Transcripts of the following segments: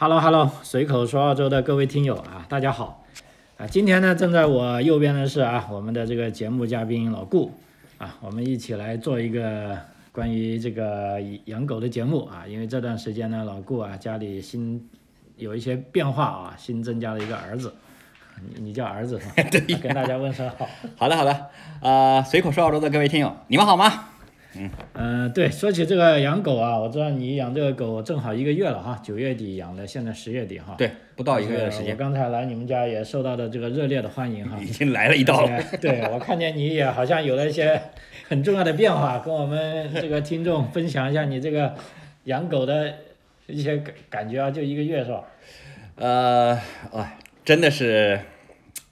Hello Hello，随口说澳洲的各位听友啊，大家好啊！今天呢，正在我右边的是啊，我们的这个节目嘉宾老顾啊，我们一起来做一个关于这个养狗的节目啊。因为这段时间呢，老顾啊家里新有一些变化啊，新增加了一个儿子，你你叫儿子是吧？对，跟大家问声好。好的好的，呃，随口说澳洲的各位听友，你们好吗？嗯嗯，对，说起这个养狗啊，我知道你养这个狗正好一个月了哈，九月底养的，现在十月底哈。对，不到一个月的时间。我刚才来你们家也受到的这个热烈的欢迎哈。已经来了一道了。对，我看见你也好像有了一些很重要的变化，跟我们这个听众分享一下你这个养狗的一些感感觉啊，就一个月是吧？呃，哎，真的是，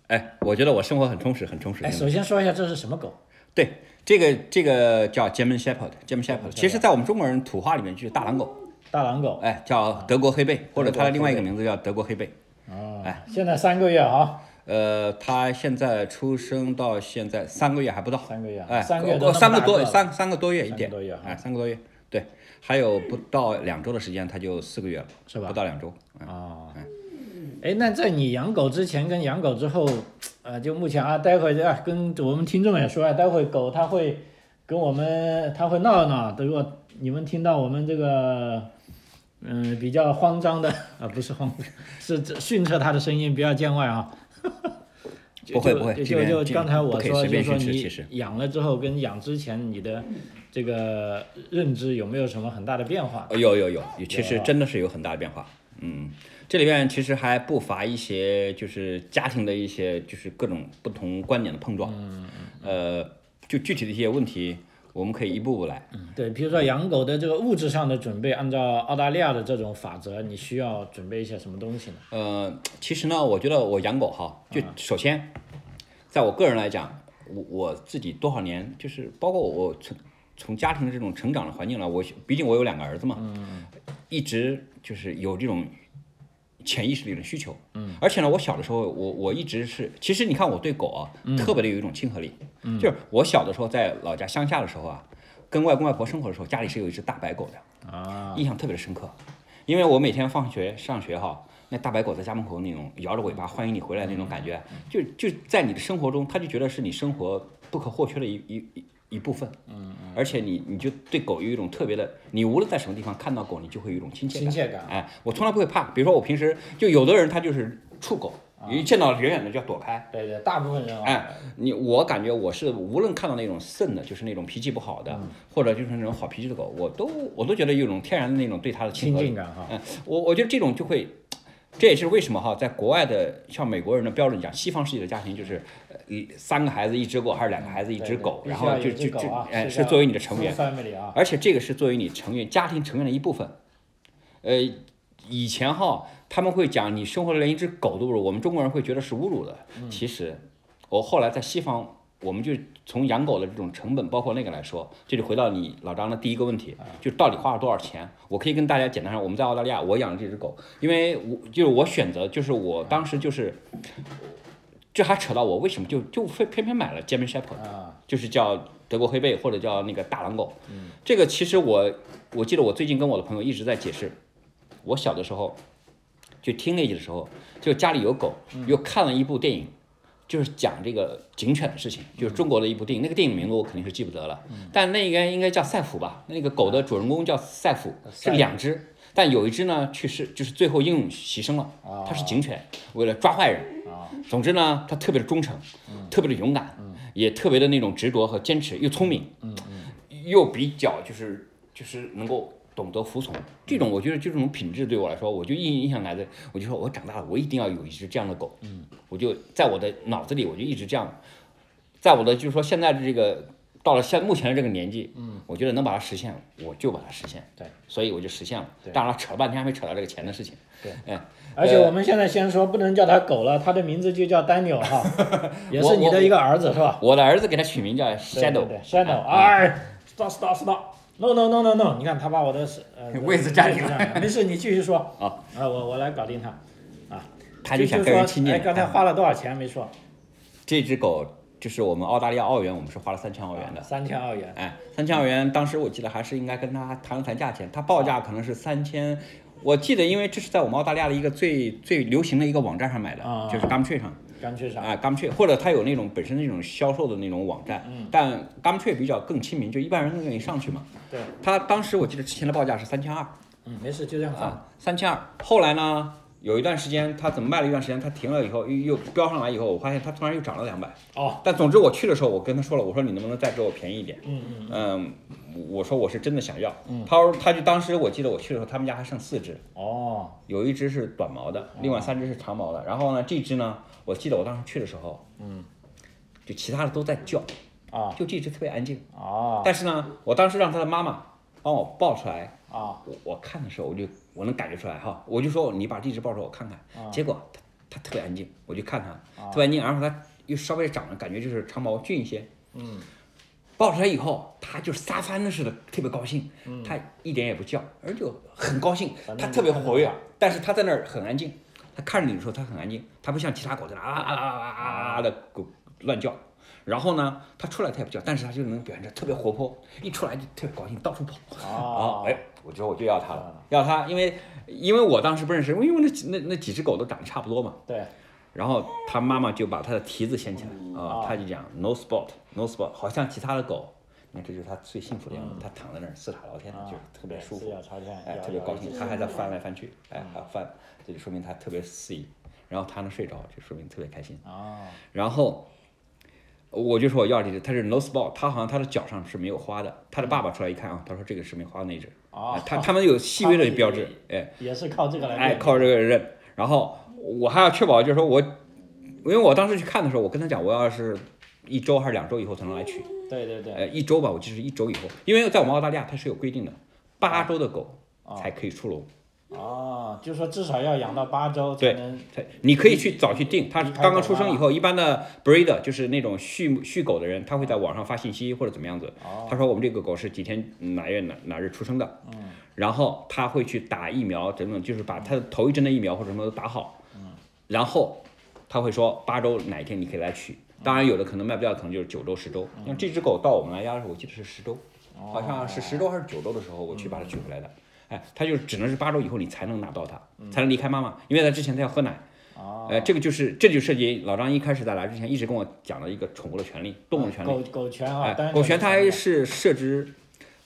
哎，我觉得我生活很充实，很充实。哎，首先说一下这是什么狗？对。这个这个叫 German Shepherd，German Shepherd，其实在我们中国人土话里面就是大狼狗。大狼狗，哎，叫德国黑背，或者它的另外一个名字叫德国黑背。哦。哎，现在三个月啊。呃，它现在出生到现在三个月还不到。三个月。哎，三个多三个多三三个多月一点。多月哎，三个多月。对，还有不到两周的时间，它就四个月了，是吧？不到两周。哦。哎，那在你养狗之前跟养狗之后，呃，就目前啊，待会儿啊，跟我们听众也说啊，待会狗它会。跟我们它会闹闹，如果你们听到我们这个，嗯，比较慌张的啊，不是慌，是训斥它的声音，不要见外啊。不会不会，就就刚才我说，就说你养了之后跟养之前你的这个认知有没有什么很大的变化？有有有，其实真的是有很大的变化。嗯，这里面其实还不乏一些就是家庭的一些就是各种不同观点的碰撞。嗯嗯。呃。就具体的一些问题，我们可以一步步来。嗯，对，比如说养狗的这个物质上的准备，按照澳大利亚的这种法则，你需要准备一些什么东西呢？呃，其实呢，我觉得我养狗哈，就首先，在我个人来讲，我我自己多少年，就是包括我从从家庭的这种成长的环境来，我毕竟我有两个儿子嘛，嗯，一直就是有这种。潜意识里的需求，嗯，而且呢，我小的时候，我我一直是，其实你看我对狗啊，特别的有一种亲和力，嗯，就是我小的时候在老家乡下的时候啊，跟外公外婆生活的时候，家里是有一只大白狗的，啊，印象特别的深刻，因为我每天放学上学哈，那大白狗在家门口那种摇着尾巴欢迎你回来那种感觉，就就在你的生活中，它就觉得是你生活不可或缺的一一一。部分，嗯嗯，而且你你就对狗有一种特别的，你无论在什么地方看到狗，你就会有一种亲切亲切感。哎，我从来不会怕。比如说我平时就有的人他就是触狗，一见到远远的就要躲开。对对，大部分人。哎，你我感觉我是无论看到那种剩的，就是那种脾气不好的，或者就是那种好脾气的狗，我都我都觉得有一种天然的那种对它的亲近感哈。嗯，我我觉得这种就会。这也是为什么哈，在国外的像美国人的标准讲，西方世界的家庭就是，呃，三个孩子一只狗，还是两个孩子一只狗，然后就就就哎是作为你的成员，而且这个是作为你成员家庭成员的一部分。呃，以前哈他们会讲你生活的连一只狗都不如，我们中国人会觉得是侮辱的。其实我后来在西方。我们就从养狗的这种成本，包括那个来说，这就回到你老张的第一个问题，就到底花了多少钱？我可以跟大家简单说，我们在澳大利亚，我养的这只狗，因为我就是我选择，就是我当时就是，这还扯到我为什么就就非偏偏买了 German Shepherd，就是叫德国黑背或者叫那个大狼狗。这个其实我我记得我最近跟我的朋友一直在解释，我小的时候就听那集的时候，就家里有狗，又看了一部电影。就是讲这个警犬的事情，就是中国的一部电影，那个电影名字我肯定是记不得了，但那应该应该叫赛虎吧？那个狗的主人公叫赛虎，是两只，但有一只呢去世，就是最后英勇牺牲了。它是警犬，为了抓坏人。总之呢，它特别的忠诚，特别的勇敢，也特别的那种执着和坚持，又聪明，又比较就是就是能够。懂得服从，这种我觉得就这种品质对我来说，我就印印象来的，我就说我长大了，我一定要有一只这样的狗。嗯，我就在我的脑子里，我就一直这样，在我的就是说现在的这个到了现目前的这个年纪，嗯，我觉得能把它实现，我就把它实现。对，所以我就实现了。当然扯了半天还没扯到这个钱的事情。对，嗯，而且我们现在先说不能叫它狗了，它的名字就叫 Daniel 哈，也是你的一个儿子是吧？我的儿子给它取名叫 Shadow。Shadow，哎，stop stop stop。No no no no no，你看他把我的呃 位置占领了，没事，你继续说。啊啊，我我来搞定他，啊。他就想跟人亲近。哎，刚才花了多少钱没说？这只狗就是我们澳大利亚澳元，我们是花了三千澳元的。三千澳元。哎，三千澳元，当时我记得还是应该跟他谈了谈价钱，他报价可能是三千我记得，因为这是在我们澳大利亚的一个最最流行的一个网站上买的，就是 Gumtree 上。Gumtree 上。啊，Gumtree，或者它有那种本身那种销售的那种网站，但 Gumtree 比较更亲民，就一般人更愿意上去嘛。对。它当时我记得之前的报价是三千二。嗯，没事，就这样啊。三千二，后来呢？有一段时间，它怎么卖了一段时间，它停了以后又又飙上来以后，我发现它突然又涨了两百。哦。但总之我去的时候，我跟他说了，我说你能不能再给我便宜一点？嗯嗯。嗯，我说我是真的想要。嗯。他说他就当时我记得我去的时候，他们家还剩四只。哦。有一只是短毛的，另外三只是长毛的。然后呢，这只呢，我记得我当时去的时候，嗯，就其他的都在叫。啊。就这只特别安静。啊。但是呢，我当时让他的妈妈帮我抱出来。啊。我我看的时候，我就。我能感觉出来哈，我就说你把这只抱出来我看看，结果它它特别安静，我就看它特别安静，然后它又稍微长得感觉就是长毛俊一些，嗯，抱出来以后它就撒欢的似的，特别高兴，它一点也不叫，而就很高兴，它特别活跃，但是它在那儿很安静，它看着你的时候它很安静，它不像其他狗在那啊啊啊啊啊啊的狗乱叫。然后呢，它出来它也不叫，但是它就能表现着特别活泼，一出来就特别高兴，到处跑。啊，哎，我觉得我就要它了，要它，因为因为我当时不认识，因为那那那几只狗都长得差不多嘛。对。然后它妈妈就把它的蹄子掀起来，啊，它就讲 no spot，no spot，好像其他的狗，你看这就是它最幸福的样子，它躺在那儿四塔朝天，就是特别舒服，哎，特别高兴，它还在翻来翻去，哎，还翻，这就说明它特别适宜，然后它能睡着，就说明特别开心。啊。然后。我就说我要这只，它是 no spot，它好像它的脚上是没有花的。它的爸爸出来一看啊，他说这个是没花的那只。啊，他他们有细微的标志，哎，也是靠这个来。哎，靠这个认。然后我还要确保，就是说我，因为我当时去看的时候，我跟他讲，我要是一周还是两周以后才能来取。对对对。呃，一周吧，我就是一周以后，因为在我们澳大利亚它是有规定的，八周的狗才可以出笼。哦，就是说至少要养到八周才能。对，你可以去早去定。它刚刚出生以后，一般的 breeder 就是那种畜畜狗的人，他会在网上发信息或者怎么样子。他说我们这个狗是几天哪月哪哪日出生的。嗯。然后他会去打疫苗，等等，就是把他的头一针的疫苗或者什么都打好。嗯。然后他会说八周哪一天你可以来取。当然有的可能卖不掉，可能就是九周十周。像这只狗到我们来家的时候，我记得是十周，好像是十周还是九周的时候，我去把它取回来的。哎，它就只能是八周以后你才能拿到它，才能离开妈妈，因为在之前它要喝奶。哦。这个就是这就涉及老张一开始在来之前一直跟我讲的一个宠物的权利，动物的权利。狗狗权啊。狗权它还是涉及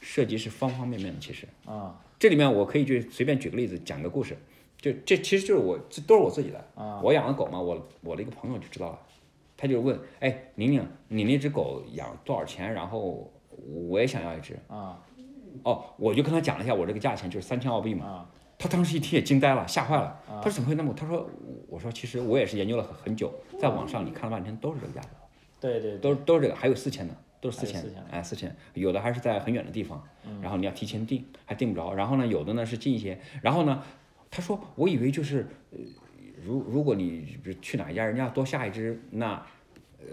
涉及是方方面面的，其实。啊。这里面我可以就随便举个例子，讲个故事，就这其实就是我这都是我自己的。啊。我养的狗嘛，我我的一个朋友就知道了，他就问，哎，宁宁，你那只狗养多少钱？然后我也想要一只。啊。哦，我就跟他讲了一下我这个价钱，就是三千澳币嘛。他当时一听也惊呆了，吓坏了。他说怎么会那么？他说，我说其实我也是研究了很很久，在网上你看了半天都是这个价格。对对。都都是这个，还有四千的，都是四千。四千。哎，四千，有的还是在很远的地方，然后你要提前订，还订不着。然后呢，有的呢是近一些。然后呢，他说我以为就是，如如果你比如去哪一家，人家多下一只，那，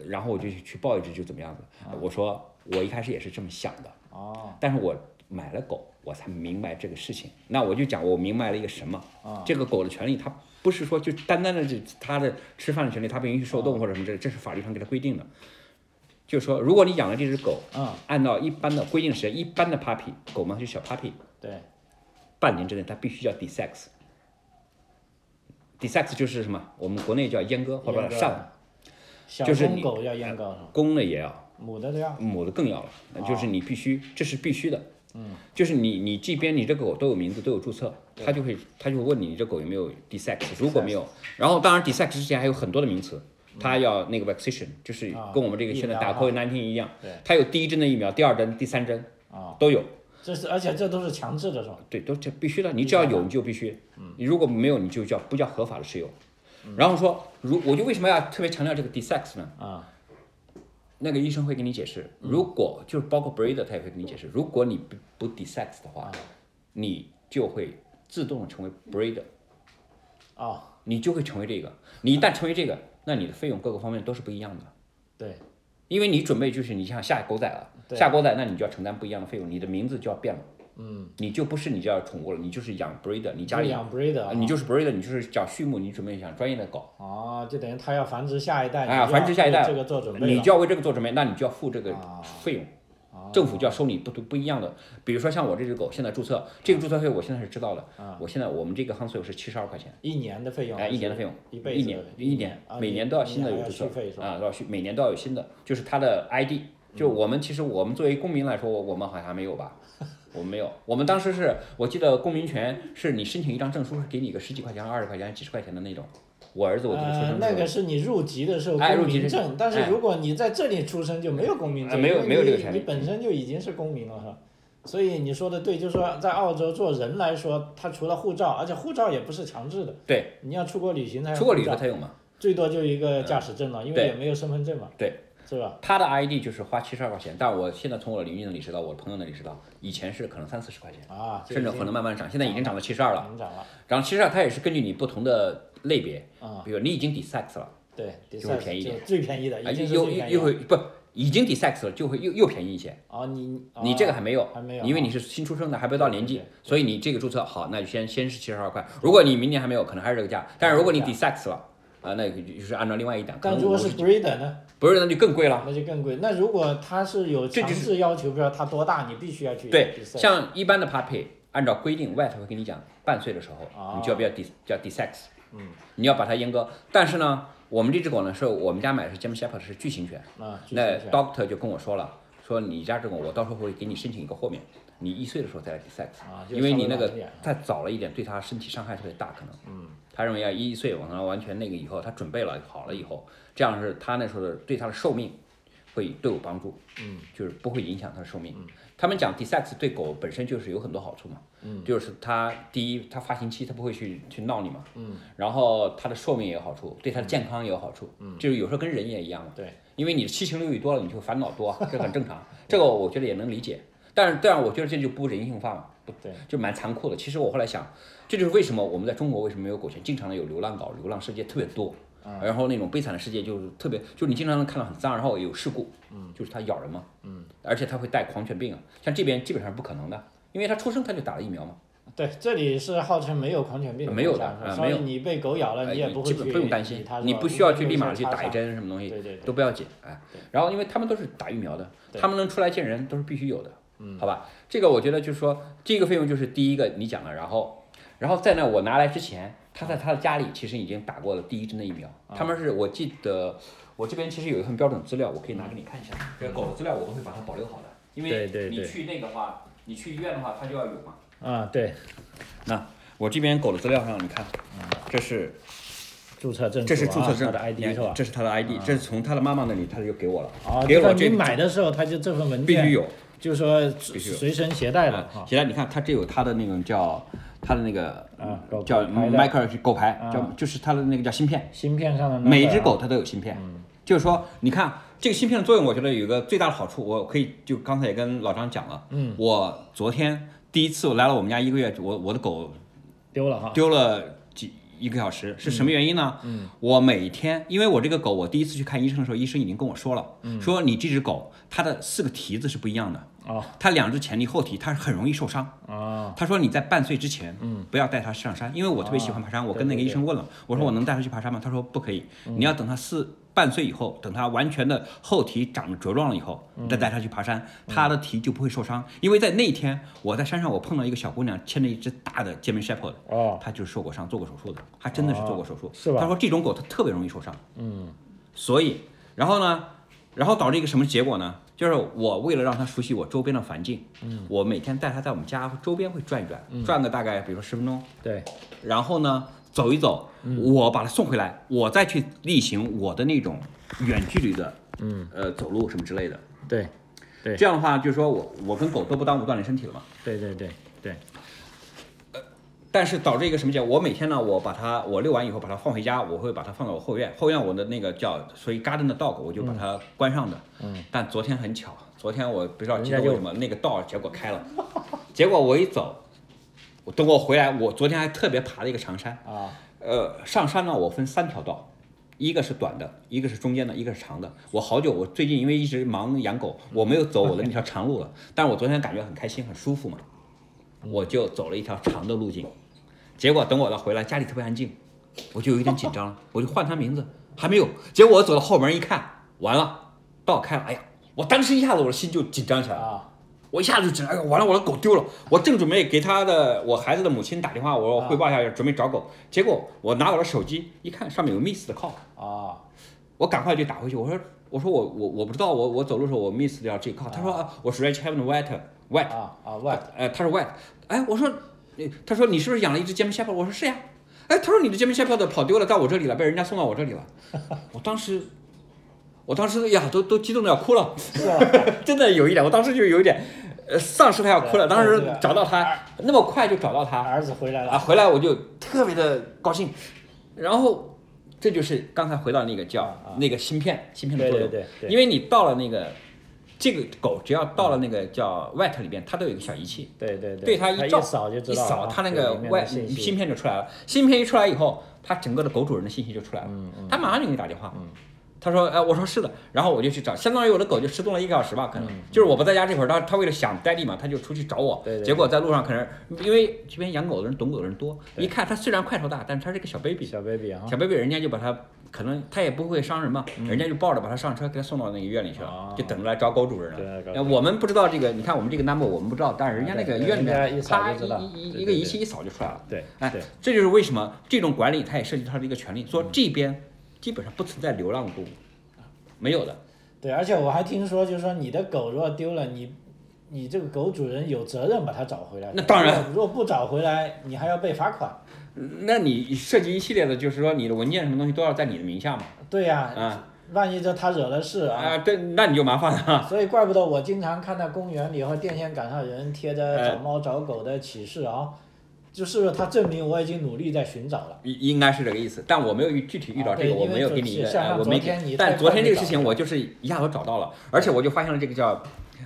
然后我就去报一只就怎么样子。我说我一开始也是这么想的。哦。但是我。买了狗，我才明白这个事情。那我就讲，我明白了一个什么？啊，这个狗的权利，它不是说就单单的这它的吃饭的权利，它不允许受冻或者什么，这这是法律上给它规定的。就是说，如果你养了这只狗，啊，按照一般的规定时间，一般的 puppy 狗嘛，就小 puppy，对，半年之内它必须叫 desex。desex 就是什么？我们国内叫阉割或者上，就是公狗要阉割，公的也要，母的都要，母的更要了，就是你必须，这是必须的。嗯，就是你你这边你这狗都有名字都有注册，他就会他就会问你你这狗有没有 desex，如果没有，然后当然 desex 之前还有很多的名词，他要那个 vaccination，就是跟我们这个现在打 COVID-19 一样，他有第一针的疫苗，第二针、第三针都有。这是而且这都是强制的是吧？对，都这必须的，你只要有你就必须，你如果没有你就叫不叫合法的持有。然后说如我就为什么要特别强调这个 desex 呢？啊。那个医生会给你解释，如果就是包括 breeder，他也会给你解释，如果你不不 desex 的话，你就会自动成为 breeder，哦，你就会成为这个，你一旦成为这个，那你的费用各个方面都是不一样的。对，因为你准备就是你像下狗仔了，下狗仔，那你就要承担不一样的费用，你的名字就要变了。嗯，你就不是你叫宠物了，你就是养 breeder，你家里养 breeder，你就是 breeder，你就是讲畜牧，你准备养专业的狗。啊，就等于他要繁殖下一代，哎，繁殖下一代，这个做准备，你就要为这个做准备，那你就要付这个费用。政府就要收你不不一样的。比如说像我这只狗现在注册，这个注册费我现在是知道的。我现在我们这个 h u n s 是七十二块钱。一年的费用。哎，一年的费用。一辈子。一年一年，每年都要新的有注册啊，都要续，每年都要有新的，就是它的 ID。就我们其实我们作为公民来说，我们好像没有吧？我们没有。我们当时是我记得公民权是你申请一张证书是给你个十几块钱、二十块钱、几十块钱的那种。我儿子我记得出生那个是你入籍的时候公民证，但是如果你在这里出生就没有公民证，没有没有这个权利，你本身就已经是公民了哈。所以你说的对，就是说在澳洲做人来说，他除了护照，而且护照也不是强制的。对。你要出国旅行才出国旅游才有嘛。最多就一个驾驶证了，因为也没有身份证嘛。对。是吧？他的 ID 就是花七十二块钱，但我现在从我的邻居那里知道，我朋友那里知道，以前是可能三四十块钱啊，甚至可能慢慢涨，现在已经涨到七十二了。涨了。然后七十二，它也是根据你不同的类别啊，比如你已经 desex 了，对，就会便宜一点，最便宜的，又又会不已经 desex 了，就会又又便宜一些。啊，你你这个还没有，还没有，因为你是新出生的，还不到年纪，所以你这个注册好，那就先先是七十二块。如果你明年还没有，可能还是这个价。但是如果你 desex 了。啊，那就是按照另外一档。但如果是 breeder 呢？breeder 那就更贵了。那就更贵。那如果它是有强制要求，比如说它多大，你必须要去。对，像一般的 puppy，按照规定，vet 会跟你讲，半岁的时候，你就要不要 dis 叫 desex。嗯。你要把它阉割，但是呢，我们这只狗呢，是我们家买的是 German Shepherd，是巨型犬。啊，那 doctor 就跟我说了，说你家这狗，我到时候会给你申请一个豁免，你一岁的时候再来 desex，因为你那个再早了一点，对它身体伤害特别大，可能。嗯。他认为要一岁往上完全那个以后，他准备了好了以后，这样是他那时候的对他的寿命会都有帮助，嗯，就是不会影响他的寿命。他们讲 desex 对狗本身就是有很多好处嘛，嗯，就是它第一，它发情期它不会去去闹你嘛，嗯，然后它的寿命也有好处，对它的健康也有好处，嗯，就是有时候跟人也一样嘛，对，因为你的七情六欲多了，你就烦恼多，这很正常，这个我觉得也能理解，但是但我觉得这就不人性化嘛，不对，就蛮残酷的。其实我后来想。这就是为什么我们在中国为什么没有狗权，经常的有流浪狗、流浪世界特别多，然后那种悲惨的世界就是特别，就是你经常能看到很脏，然后有事故，嗯，就是它咬人嘛，嗯，而且它会带狂犬病啊，像这边基本上是不可能的，因为它出生它就打了疫苗嘛。对，这里是号称没有狂犬病，没有的，所以你被狗咬了，你也不会基本不用担心，你不需要去立马去打一针什么东西，都不要紧，哎，然后因为他们都是打疫苗的，他们能出来见人都是必须有的，嗯，好吧，这个我觉得就是说这个费用就是第一个你讲的，然后。然后在那我拿来之前，他在他的家里其实已经打过了第一针的疫苗。他们是我记得，我这边其实有一份标准资料，我可以拿给你看一下。这个狗的资料我都会把它保留好的，因为你去那个话，你去医院的话，它就要有嘛。啊，对。那我这边狗的资料上，你看，这是注册证，这是注册证的 ID 是吧？这是他的 ID，这是从他的妈妈那里，他就给我了。啊，给我你买的时候他就这份文件必须有，就是说随身携带的。携带，你看它这有它的那种叫。它的那个叫迈克尔狗牌，叫就是它的那个叫芯片，芯片上的每一只狗它都有芯片，就是说你看这个芯片的作用，我觉得有一个最大的好处，我可以就刚才也跟老张讲了，嗯，我昨天第一次我来了我们家一个月，我我的狗丢了哈，丢了几一个小时，是什么原因呢？嗯，我每天因为我这个狗，我第一次去看医生的时候，医生已经跟我说了，说你这只狗它的四个蹄子是不一样的。哦，它两只前蹄后蹄，它是很容易受伤。哦，他说你在半岁之前，嗯，不要带它上山，因为我特别喜欢爬山。我跟那个医生问了，我说我能带它去爬山吗？他说不可以，你要等它四半岁以后，等它完全的后蹄长得茁壮了以后，你再带它去爬山，它的蹄就不会受伤。因为在那天我在山上，我碰到一个小姑娘牵着一只大的 German Shepherd，哦，她就是受过伤，做过手术的，她真的是做过手术。是吧？他说这种狗它特别容易受伤。嗯，所以，然后呢，然后导致一个什么结果呢？就是我为了让它熟悉我周边的环境，嗯，我每天带它在我们家周边会转一转，转个大概比如说十分钟，对，然后呢走一走，我把它送回来，我再去例行我的那种远距离的，嗯，呃走路什么之类的，对，对，这样的话就是说我我跟狗都不耽误锻炼身体了嘛，对对对对。呃但是导致一个什么结果？我每天呢，我把它我遛完以后把它放回家，我会把它放到我后院。后院我的那个叫所以 garden 的 dog，我就把它关上的。嗯。但昨天很巧，昨天我不知道记得为什么那个 dog 结果开了，结果我一走，我等我回来，我昨天还特别爬了一个长山。啊。呃，上山呢，我分三条道，一个是短的，一个是中间的，一个是长的。我好久，我最近因为一直忙养狗，我没有走我的那条长路了。但是我昨天感觉很开心，很舒服嘛，我就走了一条长的路径。结果等我了回来，家里特别安静，我就有一点紧张了，我就唤他名字，还没有。结果我走到后门一看，完了，道开了，哎呀，我当时一下子我的心就紧张起来了，我一下子就紧张，哎呦，完了，我的狗丢了，我正准备给他的我孩子的母亲打电话，我汇报一下，准备找狗，结果我拿我的手机一看，上面有 miss 的 call，啊，我赶快就打回去，我说我说我我我不知道，我我走路的时候我 miss 掉这 call，他说啊，我是 Rich Heaven White White 啊啊 White，哎，他说 White，哎，我说，他说你是不是养了一只 German Shepherd？我说是呀，哎，他说你的 German Shepherd 跑丢了，到我这里了，被人家送到我这里了，我当时。我当时呀，都都激动的要哭了，是啊。真的有一点，我当时就有一点，呃，丧尸他要哭了。当时找到他那么快就找到他，儿子回来了啊，回来我就特别的高兴。然后这就是刚才回到那个叫那个芯片，芯片的作用。对对对。因为你到了那个这个狗，只要到了那个叫 White 里边，它都有一个小仪器。对对对。对它一照，一扫它那个外芯片就出来了。芯片一出来以后，它整个的狗主人的信息就出来了。嗯嗯。它马上就给你打电话。嗯。他说，哎，我说是的，然后我就去找，相当于我的狗就失踪了一个小时吧，可能就是我不在家这会儿，他他为了想待地嘛，他就出去找我，结果在路上可能因为这边养狗的人懂狗的人多，一看他虽然块头大，但是他是个小 baby，小 baby 啊，小 baby 人家就把他可能他也不会伤人嘛，人家就抱着把他上车给他送到那个医院里去了，就等着来找狗主人了。我们不知道这个，你看我们这个 number 我们不知道，但是人家那个医院里面，它一一一个仪器一扫就出来了。对，哎，这就是为什么这种管理它也涉及它的一个权利，说这边基本上不存在流浪动物。没有的，对，而且我还听说，就是说你的狗如果丢了，你，你这个狗主人有责任把它找回来。那当然，如果不找回来，你还要被罚款。那你涉及一系列的，就是说你的文件什么东西都要在你的名下嘛？对呀。啊。万一这他惹了事啊？啊，对，那你就麻烦了。所以怪不得我经常看到公园里和电线杆上人贴着找猫找狗的启事啊。就是他证明我已经努力在寻找了，应应该是这个意思，但我没有具体遇到这个，我没有给你一个，我没给。但昨天这个事情我就是一下子找到了，而且我就发现了这个叫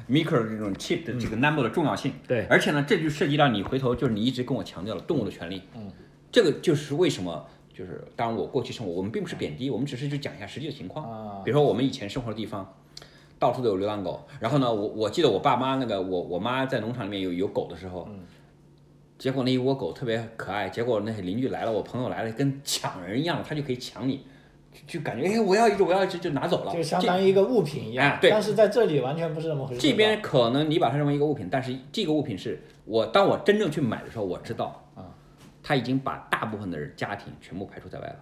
micro 这种 chip 的这个 number 的重要性。对，而且呢，这就涉及到你回头就是你一直跟我强调了动物的权利。嗯，这个就是为什么就是当然我过去生活，我们并不是贬低，我们只是就讲一下实际的情况。啊，比如说我们以前生活的地方，到处都有流浪狗，然后呢，我我记得我爸妈那个我我妈在农场里面有有狗的时候。结果那一窝狗特别可爱，结果那些邻居来了，我朋友来了，跟抢人一样，他就可以抢你，就就感觉哎，我要一只，我要一只，就拿走了，就相当于一个物品一样。对。但是在这里完全不是这么回事。这边可能你把它认为一个物品，但是这个物品是我当我真正去买的时候，我知道啊，他已经把大部分的家庭全部排除在外了。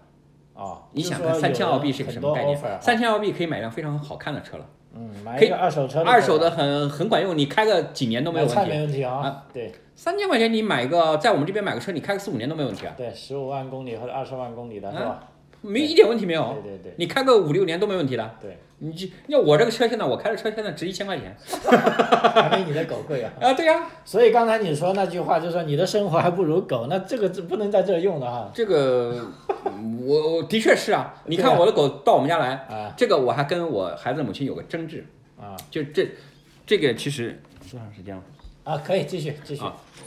哦。你想看三千澳币是个什么概念？三千澳币可以买辆非常好看的车了。嗯，买一个二手车。二手的很很管用，你开个几年都没有问题。没问题啊。对。三千块钱你买个，在我们这边买个车，你开个四五年都没问题啊。对，十五万公里或者二十万公里的是吧？没一点问题没有。对对对。你开个五六年都没问题的。对。你就要我这个车现在我开的车现在值一千块钱。还没你的狗贵啊。啊，对呀。所以刚才你说那句话，就是说你的生活还不如狗，那这个不能在这用的哈。这个，我我的确是啊。你看我的狗到我们家来，啊，这个我还跟我孩子母亲有个争执。啊。就这，这个其实多长时间了？啊，可以继续继续。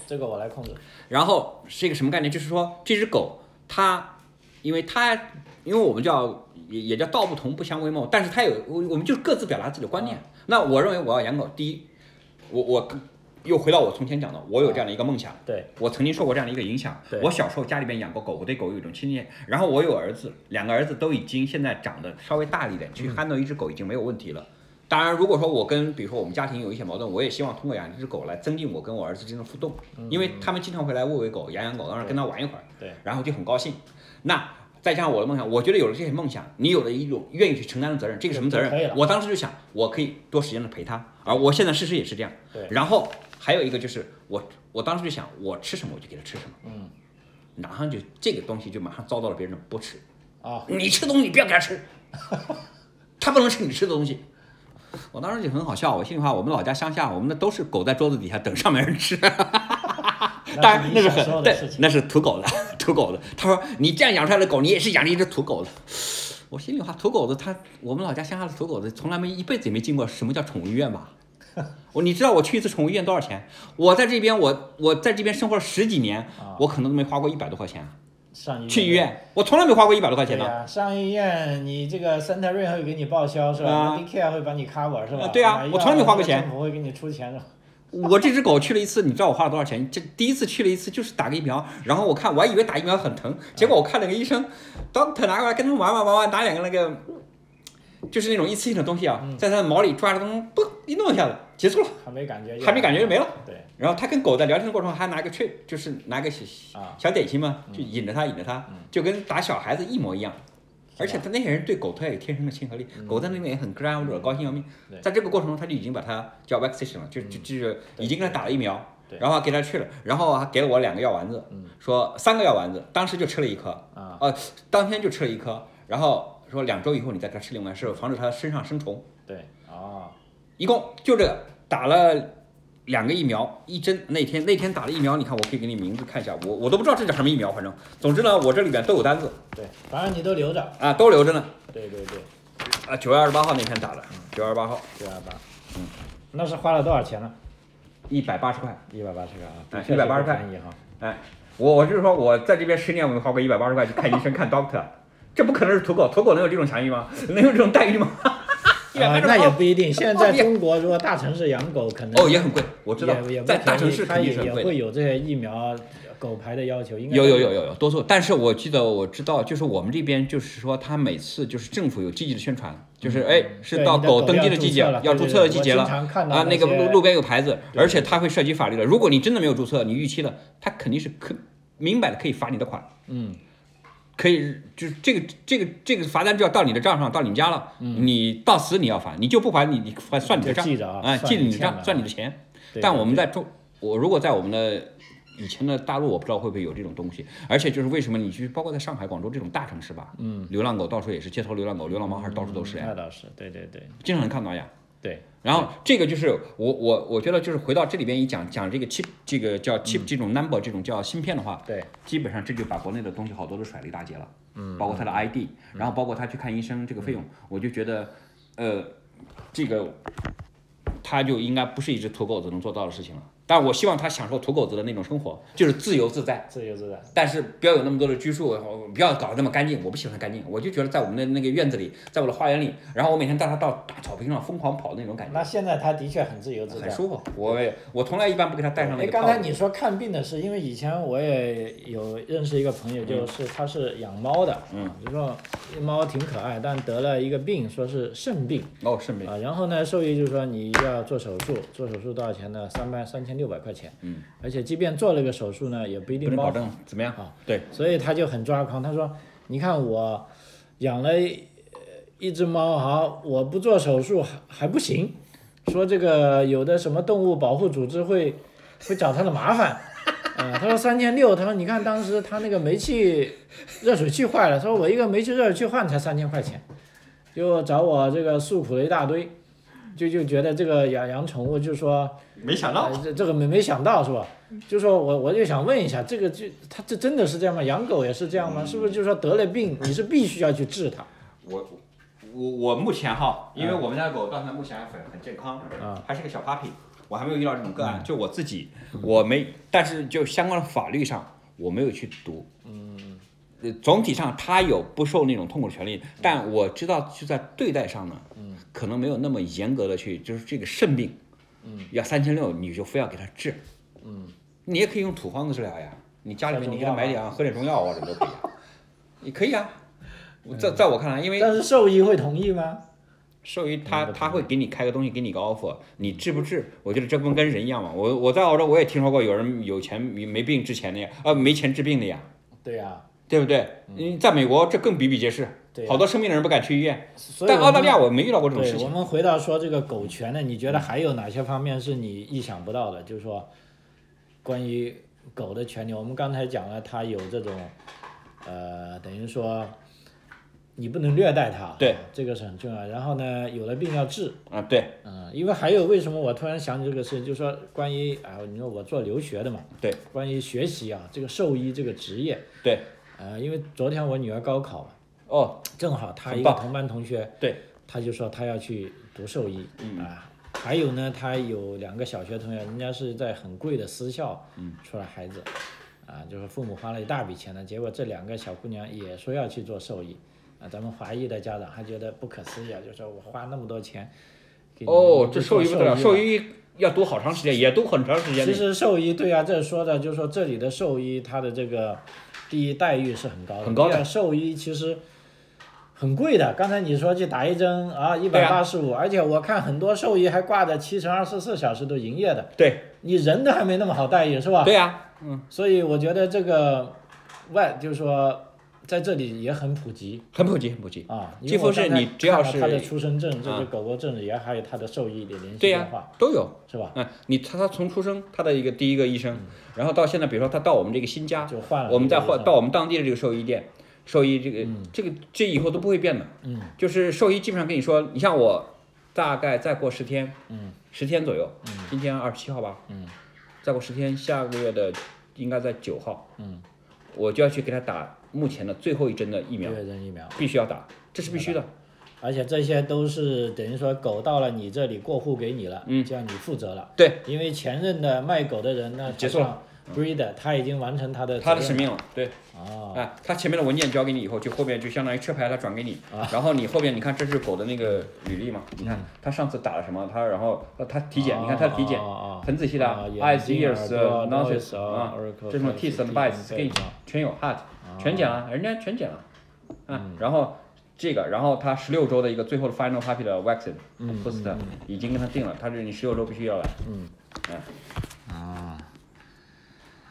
这个我来控制。然后是一个什么概念？就是说，这只狗它，因为他，因为我们叫也也叫道不同不相为谋，但是它有我我们就各自表达自己的观念。那我认为我要养狗，第一，我我又回到我从前讲的，我有这样的一个梦想。对。我曾经受过这样的一个影响。对。我小时候家里边养过狗，我对狗有一种亲切。然后我有儿子，两个儿子都已经现在长得稍微大了一点，去 handle 一只狗已经没有问题了。当然，如果说我跟比如说我们家庭有一些矛盾，我也希望通过养一只狗来增进我跟我儿子之间的互动，因为他们经常会来喂喂狗、养养狗，当然跟他玩一会儿，对，然后就很高兴。那再加上我的梦想，我觉得有了这些梦想，你有了一种愿意去承担的责任，这个什么责任？我当时就想，我可以多时间的陪他，而我现在事实也是这样。对。然后还有一个就是我，我当时就想，我吃什么我就给他吃什么。嗯。马上就这个东西就马上遭到了别人的驳斥。啊。你吃东西不要给他吃，他不能吃你吃的东西。我当时就很好笑，我心里话，我们老家乡下，我们那都是狗在桌子底下等上面人吃，当然那是很对，那是土狗的，土狗子。他说你这样养出来的狗，你也是养了一只土狗子。我心里话，土狗子他，我们老家乡下的土狗子从来没一辈子也没进过什么叫宠物医院吧？我你知道我去一次宠物医院多少钱？我在这边我我在这边生活了十几年，我可能都没花过一百多块钱。上去医院，我从来没花过一百多块钱呢。上医院，你这个 e n t r 会给你报销是吧？Medicare 会帮你 cover 是吧？对啊，我从来没花过钱。政府会给你出钱是吧？我这只狗去了一次，你知道我花了多少钱？这第一次去了一次就是打个疫苗，然后我看我还以为打疫苗很疼，结果我看了个医生，当他拿过来跟他玩玩玩玩，打两个那个就是那种一次性的东西啊，在它的毛里抓着东西，嘣一弄一下子结束了，还没感觉，还没感觉就没了。对。然后他跟狗在聊天的过程中还拿个 treat，就是拿个小小点心嘛，就引着它引着它，就跟打小孩子一模一样。而且他那些人对狗特有天生的亲和力，狗在那边也很 ground，高兴要命。在这个过程中，他就已经把它叫 vaccination 了，就就就是已经给他打了疫苗，然后给他去了，然后还给了我两个药丸子，说三个药丸子，当时就吃了一颗，啊，呃，当天就吃了一颗，然后说两周以后你再给他吃另外，是防止他身上生虫。对，啊，一共就这个打了。两个疫苗，一针那天那天打了疫苗，你看我可以给你名字看一下，我我都不知道这叫什么疫苗，反正总之呢，我这里边都有单子。对，反正你都留着啊，都留着呢。对对对，啊，九月二十八号那天打的，九月二十八号。九月二十八，嗯，那是花了多少钱呢？一百八十块，一百八十块啊，一百八十块。哎，我我就是说我在这边十年，我没花过一百八十块去看医生看 doctor，这不可能是土狗，土狗能有这种权益吗？能有这种待遇吗？啊，那也不一定。现在中国如果大城市养狗，可能哦也很贵，我知道，在大城市肯定是贵。也会有这些疫苗狗牌的要求，应该有有有有有多数。但是我记得我知道，就是我们这边就是说，他每次就是政府有积极的宣传，就是哎是到狗登记的季节要注册的季节了啊，那个路路边有牌子，而且它会涉及法律的。如果你真的没有注册，你逾期了，他肯定是可明摆的可以罚你的款。嗯。可以，就是这个这个这个罚单就要到你的账上，到你们家了。你到死你要罚，你就不罚你，你还算你的账啊，记你的账，算你的钱。但我们在中，我如果在我们的以前的大陆，我不知道会不会有这种东西。而且就是为什么你去，包括在上海、广州这种大城市吧，嗯，流浪狗到处也是，街头流浪狗、流浪猫还是到处都是呀。那倒是，对对对，经常能看到呀。对，然后这个就是我我我觉得就是回到这里边一讲讲这个 chip 这个叫 chip 这种 number 这种叫芯片的话，对，基本上这就把国内的东西好多都甩了一大截了，嗯，包括他的 ID，然后包括他去看医生这个费用，我就觉得，呃，这个他就应该不是一只土狗子能做到的事情了。但我希望他享受土狗子的那种生活，就是自由自在，自由自在。但是不要有那么多的拘束，不要搞得那么干净。我不喜欢干净，我就觉得在我们的那个院子里，在我的花园里，然后我每天带他到大草坪上疯狂跑那种感觉。那现在他的确很自由自在，很舒服。我我从来一般不给他带上那个。刚才你说看病的事，因为以前我也有认识一个朋友，就是他是养猫的，嗯，就说猫挺可爱，但得了一个病，说是肾病。哦，肾病啊。然后呢，兽医就说你要做手术，做手术多少钱呢？三百三千六百块钱。嗯。而且即便做了个手术呢，也不一定保证怎么样啊。对，所以他就很抓狂。他说：“你看我养了一只猫，好，我不做手术还还不行。说这个有的什么动物保护组织会 会找他的麻烦。啊，他说三千六，他说你看当时他那个煤气热水器坏了，说我一个煤气热水器换才三千块钱，就找我这个诉苦了一大堆。”就就觉得这个养养宠物，就是说没想到这这个没没想到是吧？就说我我就想问一下，这个就他这真的是这样吗？养狗也是这样吗？是不是就是说得了病，你是必须要去治它？我我我目前哈，因为我们家狗到现在目前很很健康，啊，还是个小 puppy，我还没有遇到这种个案。就我自己，我没，但是就相关的法律上我没有去读，嗯，总体上他有不受那种痛苦的权利，但我知道就在对待上呢。可能没有那么严格的去，就是这个肾病，嗯，要三千六，你就非要给他治，嗯，你也可以用土方子治疗呀，你家里面你给他买点喝点中药啊，这都可以，你可以啊，在在我看来，因为但是兽医会同意吗？兽医他他会给你开个东西，给你个 offer，你治不治？我觉得这不跟人一样嘛，我我在澳洲我也听说过有人有钱没病治钱的呀，呃没钱治病的呀，对呀，对不对？嗯，在美国这更比比皆是。好多生病的人不敢去医院，但澳大利亚我没遇到过这种事情。我们回到说这个狗权呢，你觉得还有哪些方面是你意想不到的？就是说，关于狗的权利，我们刚才讲了，它有这种，呃，等于说，你不能虐待它，对，这个是很重要。然后呢，有了病要治，啊，对，嗯，因为还有为什么我突然想起这个事，就是说关于啊，你说我做留学的嘛，对，关于学习啊，这个兽医这个职业，对，呃，因为昨天我女儿高考嘛。哦，正好她一个同班同学，对，她就说她要去读兽医，嗯啊，还有呢，她有两个小学同学，人家是在很贵的私校，嗯，出来孩子，啊，就是父母花了一大笔钱呢，结果这两个小姑娘也说要去做兽医，啊，咱们华裔的家长还觉得不可思议啊，就说我花那么多钱，哦，这兽医不得了，兽医要读好长时间，也读很长时间。其实兽医对啊，这说的就是说这里的兽医他的这个第一待遇是很高的，很高的兽医其实。很贵的。刚才你说去打一针啊，一百八十五，而且我看很多兽医还挂着七乘二十四小时都营业的。对，你人都还没那么好待遇，是吧？对呀，嗯。所以我觉得这个外就是说。在这里也很普及，很普及，很普及。啊！几乎是你只要是他的出生证，这个狗狗证也还有他的兽医的联系电话，都有，是吧？嗯，你他他从出生他的一个第一个医生，然后到现在，比如说他到我们这个新家，就换了，我们再换到我们当地的这个兽医店，兽医这个这个这以后都不会变的，嗯，就是兽医基本上跟你说，你像我大概再过十天，嗯，十天左右，嗯，今天二十七号吧，嗯，再过十天，下个月的应该在九号，嗯，我就要去给他打。目前的最后一针的疫苗，针疫苗必须要打，这是必须的。而且这些都是等于说狗到了你这里过户给你了，嗯，就要你负责了。对，因为前任的卖狗的人呢，结束了。Breeder 他已经完成他的他的使命了，对，哦，哎，他前面的文件交给你以后，就后面就相当于车牌他转给你，然后你后面你看这是狗的那个履历嘛，你看他上次打了什么，他然后他体检，你看他的体检很仔细的，eyes ears noses 啊，这什么 teeth and bites skin 全有 heart 全检了，人家全检了，嗯，然后这个，然后他十六周的一个最后的 final puppy 的 vaccine post 已经跟他定了，他是你十六周必须要来，嗯，哎，啊。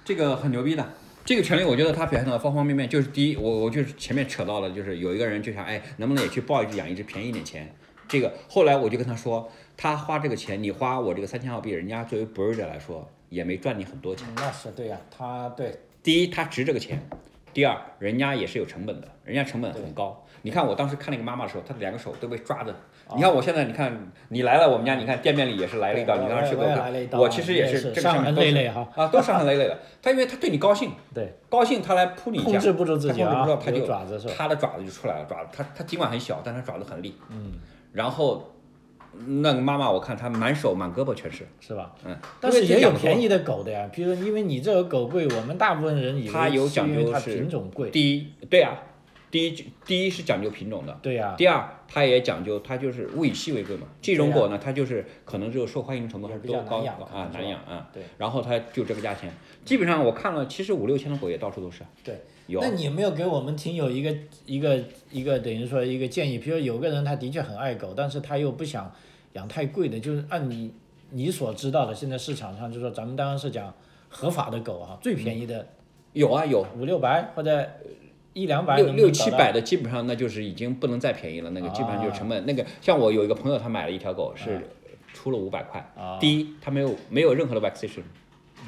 这个很牛逼的，这个权利我觉得他表现的方方面面，就是第一，我我就是前面扯到了，就是有一个人就想，哎，能不能也去抱一只养一只，便宜一点钱。这个后来我就跟他说，他花这个钱，你花我这个三千澳币，人家作为 bird 来说，也没赚你很多钱。那是对呀，他对，第一他值这个钱，第二人家也是有成本的，人家成本很高。你看我当时看那个妈妈的时候，她的两个手都被抓的。你看我现在，你看你来了我们家，你看店面里也是来了一道。你刚才吃过我其实也是这个伤痕累累哈啊，都伤痕累累的。他因为他对你高兴，对，高兴他来扑你一下，控制不住自己啊，他就他的爪子就出来了，爪子他他尽管很小，但他爪子很利。嗯，然后那个妈妈，我看她满手满胳膊全是，是吧？嗯，但是也有便宜的狗的呀，比如因为你这个狗贵，我们大部分人以为它有讲究是品种贵。第一，对啊。第一，第一是讲究品种的，对呀。第二，它也讲究，它就是物以稀为贵嘛。这种狗呢，它就是可能这个受欢迎程度还是多高啊，难养啊。对。然后它就这个价钱，基本上我看了，其实五六千的狗也到处都是。对。有。那你有没有给我们听友一个一个一个等于说一个建议？比如有个人他的确很爱狗，但是他又不想养太贵的，就是按你你所知道的，现在市场上就说咱们当然是讲合法的狗啊，最便宜的。有啊有。五六百或者。一两百六六七百的基本上那就是已经不能再便宜了，那个基本上就是成本。那个像我有一个朋友，他买了一条狗是出了五百块。第一，他没有没有任何的 vaccination，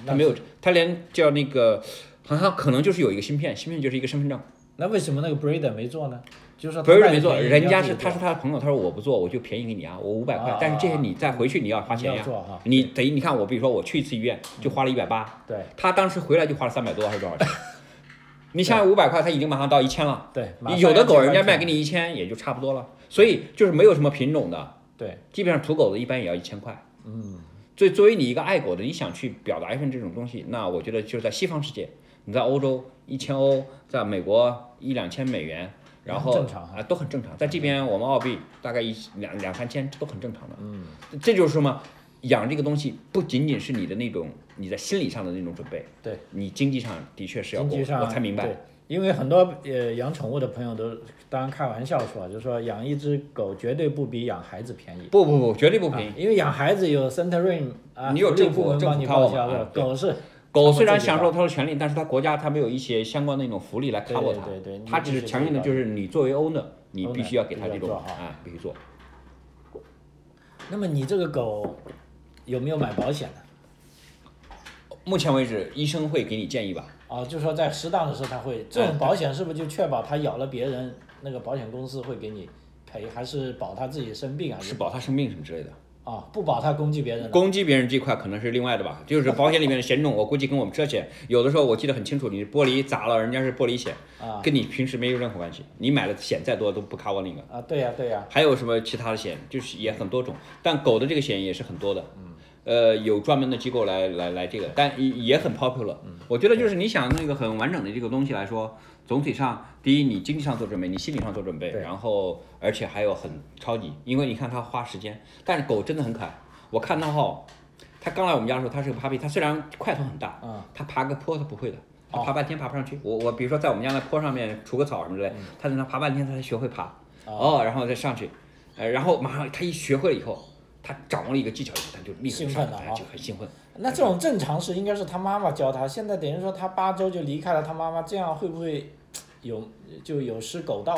他没有，他连叫那个好像可能就是有一个芯片，芯片就是一个身份证。那为什么那个 breeder 没做呢？就是说 breeder 没做，人家是他是他的朋友，他说我不做，我就便宜给你啊，我五百块，但是这些你再回去你要花钱呀。你等于你看我比如说我去一次医院就花了一百八，对，他当时回来就花了三百多还是多少钱？你想想五百块，它已经马上到一千了。对，有的狗人家卖给你一千，也就差不多了。所以就是没有什么品种的。对，基本上土狗的一般也要一千块。嗯。所以作为你一个爱狗的，你想去表达一份这种东西，那我觉得就是在西方世界，你在欧洲一千欧，在美国一两千美元，然后啊都很正常。在这边我们澳币大概一两两三千都很正常的。嗯。这就是什么？养这个东西不仅仅是你的那种你在心理上的那种准备，对你经济上的确是要过，我才明白。对，因为很多呃养宠物的朋友都当然开玩笑说，就是说养一只狗绝对不比养孩子便宜。不不不，绝对不便宜。因为养孩子有 Centering 啊，你有政府政府报销的，狗是狗虽然享受它的权利，但是它国家它没有一些相关的那种福利来 cover 它。对对对。它只是强硬的就是你作为 owner，你必须要给它这种啊，必须做。那么你这个狗。有没有买保险的？目前为止，医生会给你建议吧。啊，就说在适当的时候他会，这种保险是不是就确保他咬了别人，那个保险公司会给你赔，还是保他自己生病啊？是保他生病什么之类的。啊，不保他攻击别人。攻击别人这块可能是另外的吧，就是保险里面的险种，我估计跟我们车险有的时候我记得很清楚，你玻璃砸了，人家是玻璃险，啊，跟你平时没有任何关系，你买的险再多都不 cover 那个。啊，对呀对呀。还有什么其他的险，就是也很多种，但狗的这个险也是很多的。嗯。呃，有专门的机构来来来这个，但也也很 popular。我觉得就是你想那个很完整的这个东西来说，总体上，第一你经济上做准备，你心理上做准备，然后而且还有很超级，因为你看它花时间，但是狗真的很可爱。我看它哈，它刚来我们家的时候，它是个 puppy，它虽然块头很大，嗯，它爬个坡它不会的，它爬半天爬不上去。我我比如说在我们家那坡上面除个草什么之类，它在那爬半天它才学会爬。哦，然后再上去，呃，然后马上他一学会了以后，他掌握了一个技巧以后，他就立刻上来就很兴奋。那这种正常是应该是他妈妈教他，现在等于说他八周就离开了他妈妈，这样会不会有就有失狗道？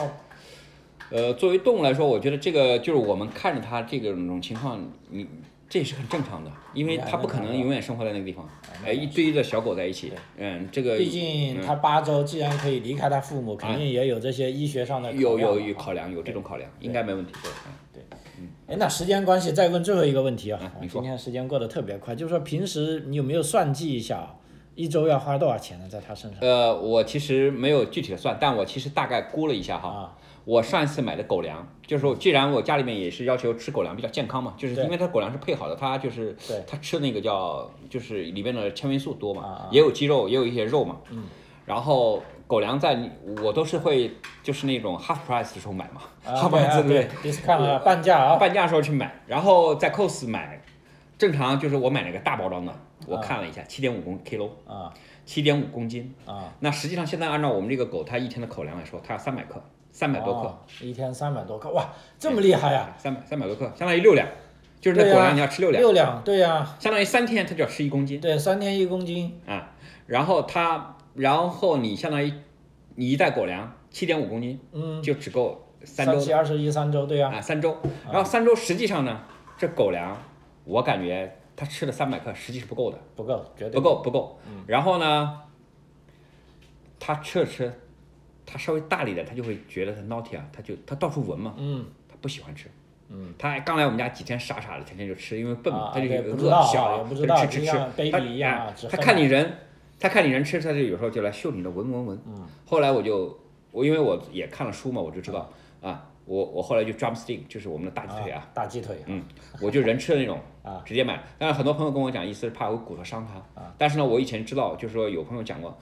呃，作为动物来说，我觉得这个就是我们看着它这个种情况，你这也是很正常的，因为它不可能永远生活在那个地方，哎，一堆的小狗在一起，嗯，这个毕竟它八周既然可以离开它父母，肯定也有这些医学上的有有有考量，有这种考量，应该没问题，对，对，嗯，哎，那时间关系，再问最后一个问题啊，今天时间过得特别快，就是说平时你有没有算计一下，一周要花多少钱呢，在它身上？呃，我其实没有具体的算，但我其实大概估了一下哈。我上一次买的狗粮，就是说，既然我家里面也是要求吃狗粮比较健康嘛，就是因为它狗粮是配好的，它就是它吃那个叫就是里面的纤维素多嘛，也有鸡肉，也有一些肉嘛。嗯。然后狗粮在我都是会就是那种 half price 的时候买嘛，half price 对对，discount 半价啊，半价时候去买，然后在 cos 买，正常就是我买那个大包装的，我看了一下，七点五公 kilo 啊，七点五公斤啊，那实际上现在按照我们这个狗它一天的口粮来说，它要三百克。三百多克，一天三百多克，哇，这么厉害呀！三百三百多克，相当于六两，就是那狗粮你要吃六两。六两，对呀。相当于三天它就要吃一公斤。对，三天一公斤。啊，然后它，然后你相当于你一袋狗粮七点五公斤，嗯，就只够三周。三七二十一，三周，对呀。啊，三周。然后三周实际上呢，这狗粮我感觉它吃了三百克实际是不够的。不够，绝对不够，不够。嗯。然后呢，它吃了吃。他稍微大了一点，他就会觉得他 naughty 啊，他就他到处闻嘛，嗯，他不喜欢吃，嗯，他刚来我们家几天傻傻的，天天就吃，因为笨嘛，他就饿小，吃吃吃，他他看你人，他看你人吃，他就有时候就来嗅你的闻闻闻，嗯，后来我就我因为我也看了书嘛，我就知道啊，我我后来就 drumstick 就是我们的大鸡腿啊，大鸡腿，嗯，我就人吃的那种 啊，直接买，但是很多朋友跟我讲，意思是怕我骨头伤他，啊，但是呢，我以前知道，就是说有朋友讲过。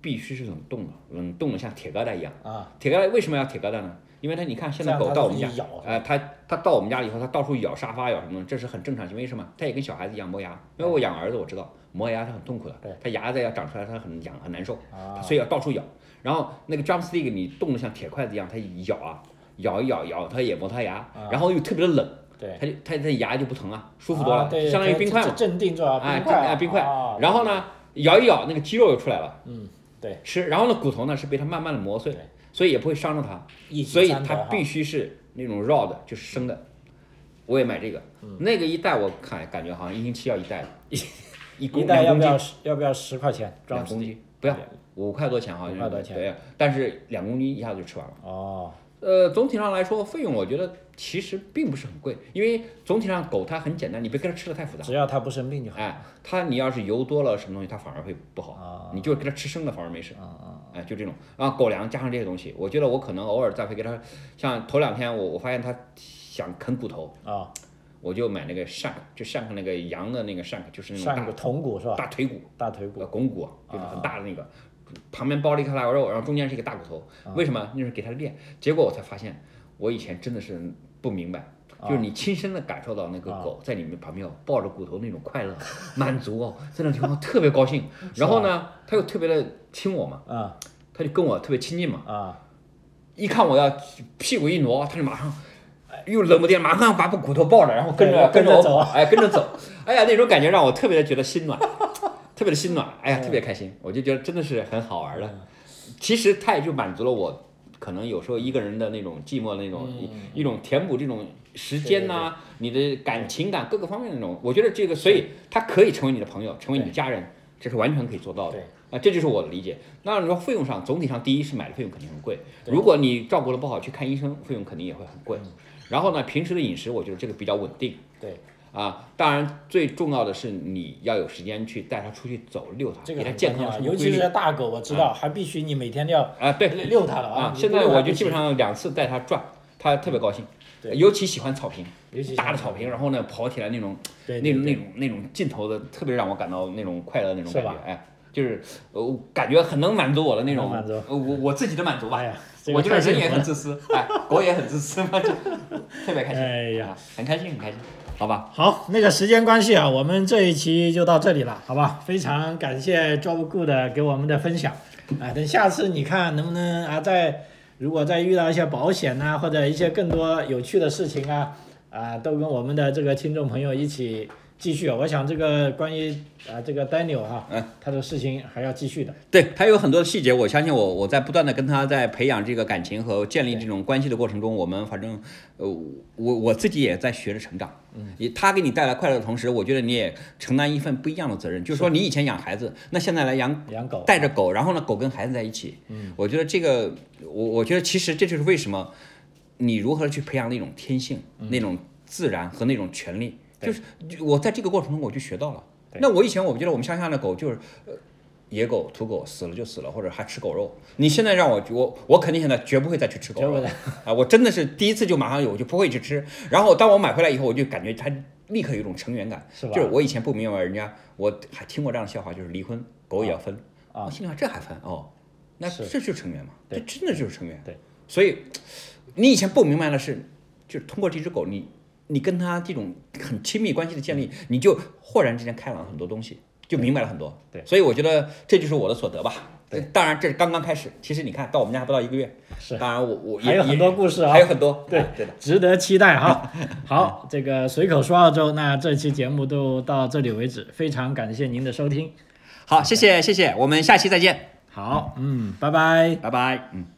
必须是冷冻的，冷冻的像铁疙瘩一样。啊，铁疙瘩为什么要铁疙瘩呢？因为它，你看现在狗到我们家，呃，它它到我们家以后，它到处咬沙发咬什么，这是很正常行为，为什么？它也跟小孩子一样磨牙。因为我养儿子，我知道磨牙它很痛苦的，它牙子要长出来，它很痒很难受，所以要到处咬。然后那个 jump stick，你冻得像铁筷子一样，它咬啊咬一咬咬，它也磨它牙，然后又特别的冷，它就它它牙就不疼了，舒服多了，相当于冰块嘛，镇定着啊，冰块。然后呢，咬一咬那个肌肉又出来了，嗯。对，吃，然后呢，骨头呢是被它慢慢的磨碎，所以也不会伤着它，所以它必须是那种 raw 的，就是生的。我也买这个，那个一袋我看感觉好像一星期要一袋，一一袋要不要要不要十块钱？两公斤？不要，五块多钱好像。五块多钱。对，但是两公斤一下子就吃完了。哦。呃，总体上来说，费用我觉得其实并不是很贵，因为总体上狗它很简单，你别给它吃的太复杂，只要它不生病就好。哎，它你要是油多了什么东西，它反而会不好。你就给它吃生的反而没事。啊啊。哎，就这种啊，狗粮加上这些东西，我觉得我可能偶尔再会给它，像头两天我我发现它想啃骨头啊，我就买那个 shank，就 shank 那个羊的那个 shank，就是那种大臀骨是吧？大腿骨，大腿骨，拱骨，就是很大的那个。旁边包了一块腊肉，然后中间是一个大骨头，为什么？那是给它练。结果我才发现，我以前真的是不明白，就是你亲身的感受到那个狗在你们旁边抱着骨头那种快乐、满足哦，在那地方特别高兴。然后呢，它又特别的亲我嘛，啊，它就跟我特别亲近嘛，啊，一看我要屁股一挪，它就马上又冷不丁，马上把骨头抱着，然后跟着跟着走，哎，跟着走，哎呀，那种感觉让我特别的觉得心暖。特别的心暖，哎呀，特别开心，我就觉得真的是很好玩的。其实它也就满足了我，可能有时候一个人的那种寂寞那种一种填补这种时间呐，你的感情感各个方面那种，我觉得这个，所以它可以成为你的朋友，成为你的家人，这是完全可以做到的。啊，这就是我的理解。那你说费用上，总体上第一是买的费用肯定很贵，如果你照顾的不好去看医生，费用肯定也会很贵。然后呢，平时的饮食，我觉得这个比较稳定。对。啊，当然最重要的是你要有时间去带它出去走遛它，给它健康。尤其是大狗，我知道，还必须你每天都要啊，对，遛它了啊。现在我就基本上两次带它转，它特别高兴。对，尤其喜欢草坪，大的草坪，然后呢跑起来那种，那种那种那种劲头的，特别让我感到那种快乐那种感觉。哎，就是呃，感觉很能满足我的那种，我我自己的满足吧。我这个人也很自私，哎，狗也很自私嘛，就特别开心。哎呀，很开心，很开心。好吧，好，那个时间关系啊，我们这一期就到这里了，好吧？非常感谢 Job Good 给我们的分享，啊，等下次你看能不能啊再如果再遇到一些保险呐，或者一些更多有趣的事情啊，啊，都跟我们的这个听众朋友一起。继续啊，我想这个关于啊这个 Daniel 哈，嗯，他的事情还要继续的。对他有很多的细节，我相信我我在不断的跟他在培养这个感情和建立这种关系的过程中，我们反正呃我我自己也在学着成长。嗯，也他给你带来快乐的同时，我觉得你也承担一份不一样的责任。就是说你以前养孩子，那现在来养养狗，带着狗，然后呢狗跟孩子在一起。嗯，我觉得这个我我觉得其实这就是为什么你如何去培养那种天性、那种自然和那种权利。就是我在这个过程中我就学到了。那我以前我觉得我们乡下的狗就是呃野狗土狗死了就死了，或者还吃狗肉。你现在让我我我肯定现在绝不会再去吃狗肉啊！我真的是第一次就马上有我就不会去吃。然后当我买回来以后，我就感觉它立刻有一种成员感。就是我以前不明白人家，我还听过这样的笑话，就是离婚狗也要分啊。我心想这还分哦？那这就是成员嘛？这真的就是成员。对，所以你以前不明白的是，就是通过这只狗你。你跟他这种很亲密关系的建立，你就豁然之间开朗了很多东西，就明白了很多。对，所以我觉得这就是我的所得吧。对，当然这是刚刚开始。其实你看到我们家还不到一个月。是。当然我我还有很多故事啊，还有很多。对对的，值得期待哈。好，这个随口说澳洲，那这期节目就到这里为止，非常感谢您的收听。好，谢谢谢谢，我们下期再见。好，嗯，拜拜，拜拜，嗯。